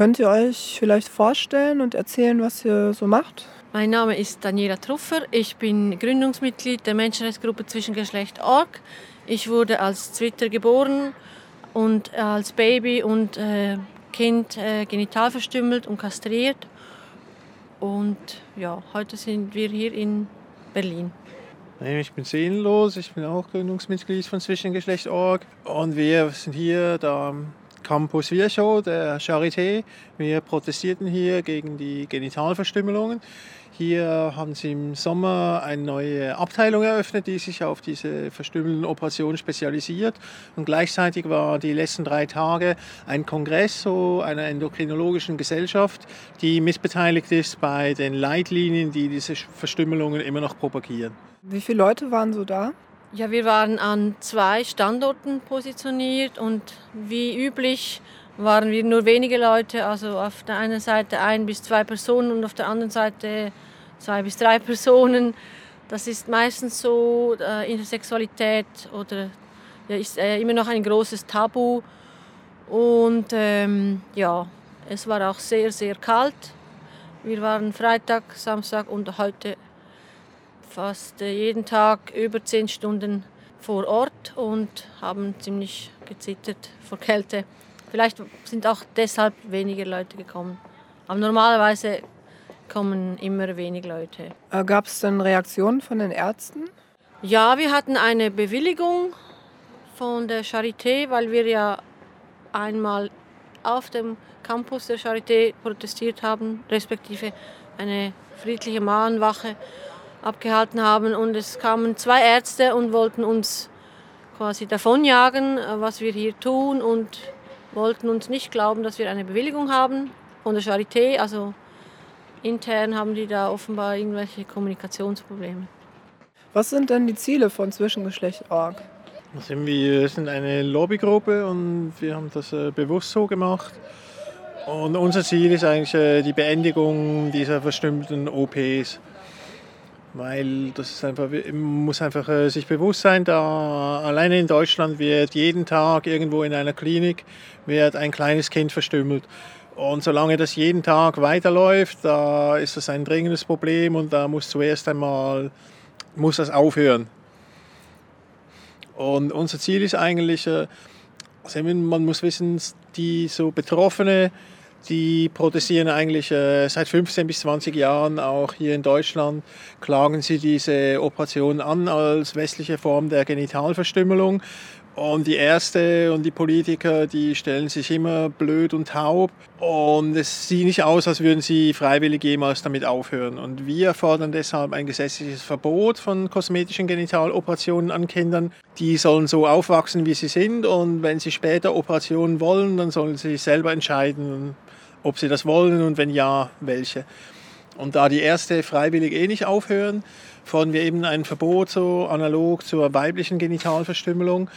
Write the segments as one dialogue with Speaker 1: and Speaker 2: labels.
Speaker 1: Könnt ihr euch vielleicht vorstellen und erzählen, was ihr so macht?
Speaker 2: Mein Name ist Daniela Truffer. Ich bin Gründungsmitglied der Menschenrechtsgruppe Zwischengeschlecht Org. Ich wurde als Zwitter geboren und als Baby und äh, Kind äh, genital verstümmelt und kastriert. Und ja, heute sind wir hier in Berlin.
Speaker 3: Ich bin seelenlos, ich bin auch Gründungsmitglied von Zwischengeschlecht.org und wir sind hier da Campus Virchow der Charité. Wir protestierten hier gegen die Genitalverstümmelungen. Hier haben sie im Sommer eine neue Abteilung eröffnet, die sich auf diese verstümmelnden Operationen spezialisiert. Und gleichzeitig war die letzten drei Tage ein Kongress so einer endokrinologischen Gesellschaft, die mitbeteiligt ist bei den Leitlinien, die diese Verstümmelungen immer noch propagieren.
Speaker 1: Wie viele Leute waren so da?
Speaker 2: Ja, wir waren an zwei Standorten positioniert und wie üblich waren wir nur wenige Leute, also auf der einen Seite ein bis zwei Personen und auf der anderen Seite zwei bis drei Personen. Das ist meistens so, äh, Intersexualität oder ja, ist äh, immer noch ein großes Tabu. Und ähm, ja, es war auch sehr, sehr kalt. Wir waren Freitag, Samstag und heute fast äh, jeden Tag über zehn Stunden vor Ort und haben ziemlich gezittert vor Kälte. Vielleicht sind auch deshalb weniger Leute gekommen. Aber normalerweise kommen immer wenig Leute.
Speaker 1: Äh, Gab es denn Reaktionen von den Ärzten?
Speaker 2: Ja, wir hatten eine Bewilligung von der Charité, weil wir ja einmal auf dem Campus der Charité protestiert haben, respektive eine friedliche Mahnwache abgehalten haben. Und es kamen zwei Ärzte und wollten uns quasi davonjagen, äh, was wir hier tun und wollten uns nicht glauben, dass wir eine Bewilligung haben von der Charité. Also intern haben die da offenbar irgendwelche Kommunikationsprobleme.
Speaker 1: Was sind denn die Ziele von Zwischengeschlecht.org?
Speaker 3: Wir sind eine Lobbygruppe und wir haben das äh, bewusst so gemacht. Und unser Ziel ist eigentlich äh, die Beendigung dieser verstümmelten OPs. Weil das ist einfach, man muss einfach äh, sich bewusst sein, da alleine in Deutschland wird jeden Tag irgendwo in einer Klinik wird ein kleines Kind verstümmelt. Und solange das jeden Tag weiterläuft, da ist das ein dringendes Problem und da muss zuerst einmal muss das aufhören. Und unser Ziel ist eigentlich, äh, also man muss wissen, die so Betroffene, die protestieren eigentlich äh, seit 15 bis 20 Jahren auch hier in Deutschland, klagen sie diese Operation an als westliche Form der Genitalverstümmelung. Und die Ärzte und die Politiker, die stellen sich immer blöd und taub. Und es sieht nicht aus, als würden sie freiwillig jemals damit aufhören. Und wir fordern deshalb ein gesetzliches Verbot von kosmetischen Genitaloperationen an Kindern. Die sollen so aufwachsen, wie sie sind. Und wenn sie später Operationen wollen, dann sollen sie selber entscheiden, ob sie das wollen und wenn ja, welche. Und da die Ärzte freiwillig eh nicht aufhören, fordern wir eben ein Verbot so analog zur weiblichen Genitalverstümmelung.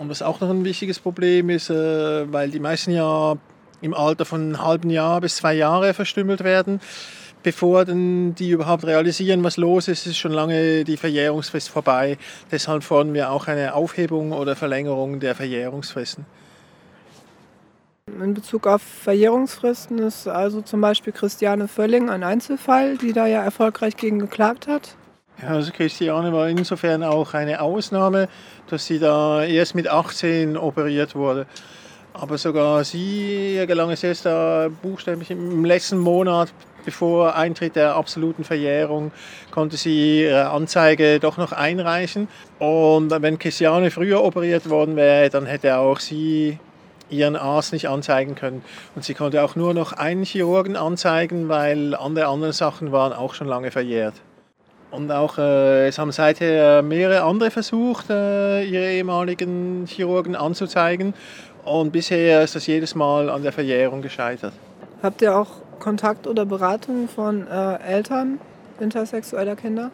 Speaker 3: Und was auch noch ein wichtiges Problem ist, äh, weil die meisten ja im Alter von einem halben Jahr bis zwei Jahre verstümmelt werden, bevor dann die überhaupt realisieren, was los ist, ist schon lange die Verjährungsfrist vorbei. Deshalb fordern wir auch eine Aufhebung oder Verlängerung der Verjährungsfristen.
Speaker 1: In Bezug auf Verjährungsfristen ist also zum Beispiel Christiane Völling ein Einzelfall, die da ja erfolgreich gegen geklagt hat.
Speaker 3: Ja, also Christiane war insofern auch eine Ausnahme, dass sie da erst mit 18 operiert wurde. Aber sogar sie gelang es erst da buchstäblich im letzten Monat, bevor Eintritt der absoluten Verjährung, konnte sie ihre Anzeige doch noch einreichen. Und wenn Christiane früher operiert worden wäre, dann hätte auch sie ihren Arzt nicht anzeigen können. Und sie konnte auch nur noch einen Chirurgen anzeigen, weil alle anderen Sachen waren auch schon lange verjährt. Und auch, äh, es haben seither mehrere andere versucht, äh, ihre ehemaligen Chirurgen anzuzeigen. Und bisher ist das jedes Mal an der Verjährung gescheitert.
Speaker 1: Habt ihr auch Kontakt oder Beratung von äh, Eltern intersexueller Kinder?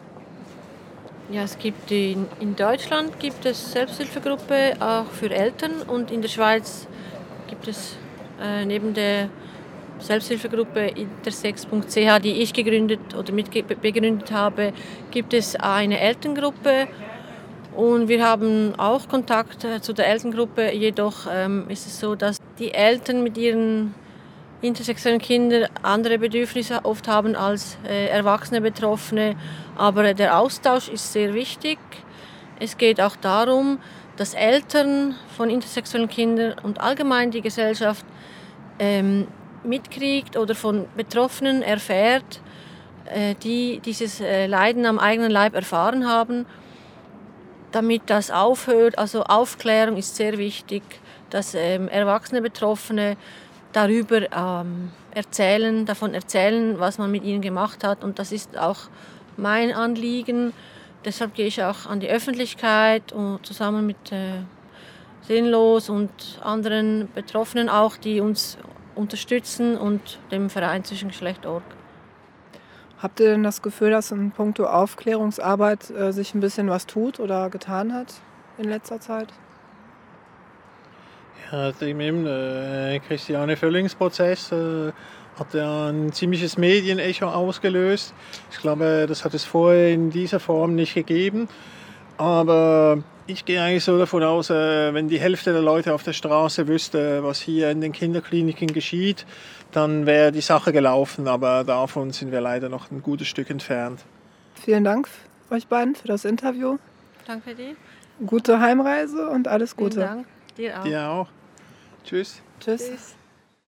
Speaker 2: Ja, es gibt in, in Deutschland gibt es Selbsthilfegruppe auch für Eltern und in der Schweiz gibt es äh, neben der Selbsthilfegruppe intersex.ch, die ich gegründet oder mitbegründet habe, gibt es eine Elterngruppe und wir haben auch Kontakt äh, zu der Elterngruppe. Jedoch ähm, ist es so, dass die Eltern mit ihren intersexuellen Kinder andere Bedürfnisse oft haben als äh, erwachsene Betroffene. Aber der Austausch ist sehr wichtig. Es geht auch darum, dass Eltern von intersexuellen Kindern und allgemein die Gesellschaft ähm, mitkriegt oder von Betroffenen erfährt, äh, die dieses äh, Leiden am eigenen Leib erfahren haben, damit das aufhört. Also Aufklärung ist sehr wichtig, dass ähm, erwachsene Betroffene darüber ähm, erzählen, davon erzählen, was man mit ihnen gemacht hat. Und das ist auch mein Anliegen. Deshalb gehe ich auch an die Öffentlichkeit und zusammen mit äh, Sinnlos und anderen Betroffenen auch, die uns unterstützen und dem Verein zwischen Geschlecht.org.
Speaker 1: Habt ihr denn das Gefühl, dass in puncto Aufklärungsarbeit äh, sich ein bisschen was tut oder getan hat in letzter Zeit?
Speaker 3: Ja, im äh, Christiane Völlingsprozess äh, hat ja ein ziemliches Medienecho ausgelöst. Ich glaube, das hat es vorher in dieser Form nicht gegeben. Aber ich gehe eigentlich so davon aus, äh, wenn die Hälfte der Leute auf der Straße wüsste, was hier in den Kinderkliniken geschieht, dann wäre die Sache gelaufen. Aber davon sind wir leider noch ein gutes Stück entfernt.
Speaker 1: Vielen Dank euch beiden für das Interview.
Speaker 2: Danke dir.
Speaker 1: Gute Heimreise und alles Gute.
Speaker 2: Vielen Dank. Dir auch.
Speaker 3: Dir auch. Tschüss.
Speaker 1: Tschüss.
Speaker 2: Tschüss.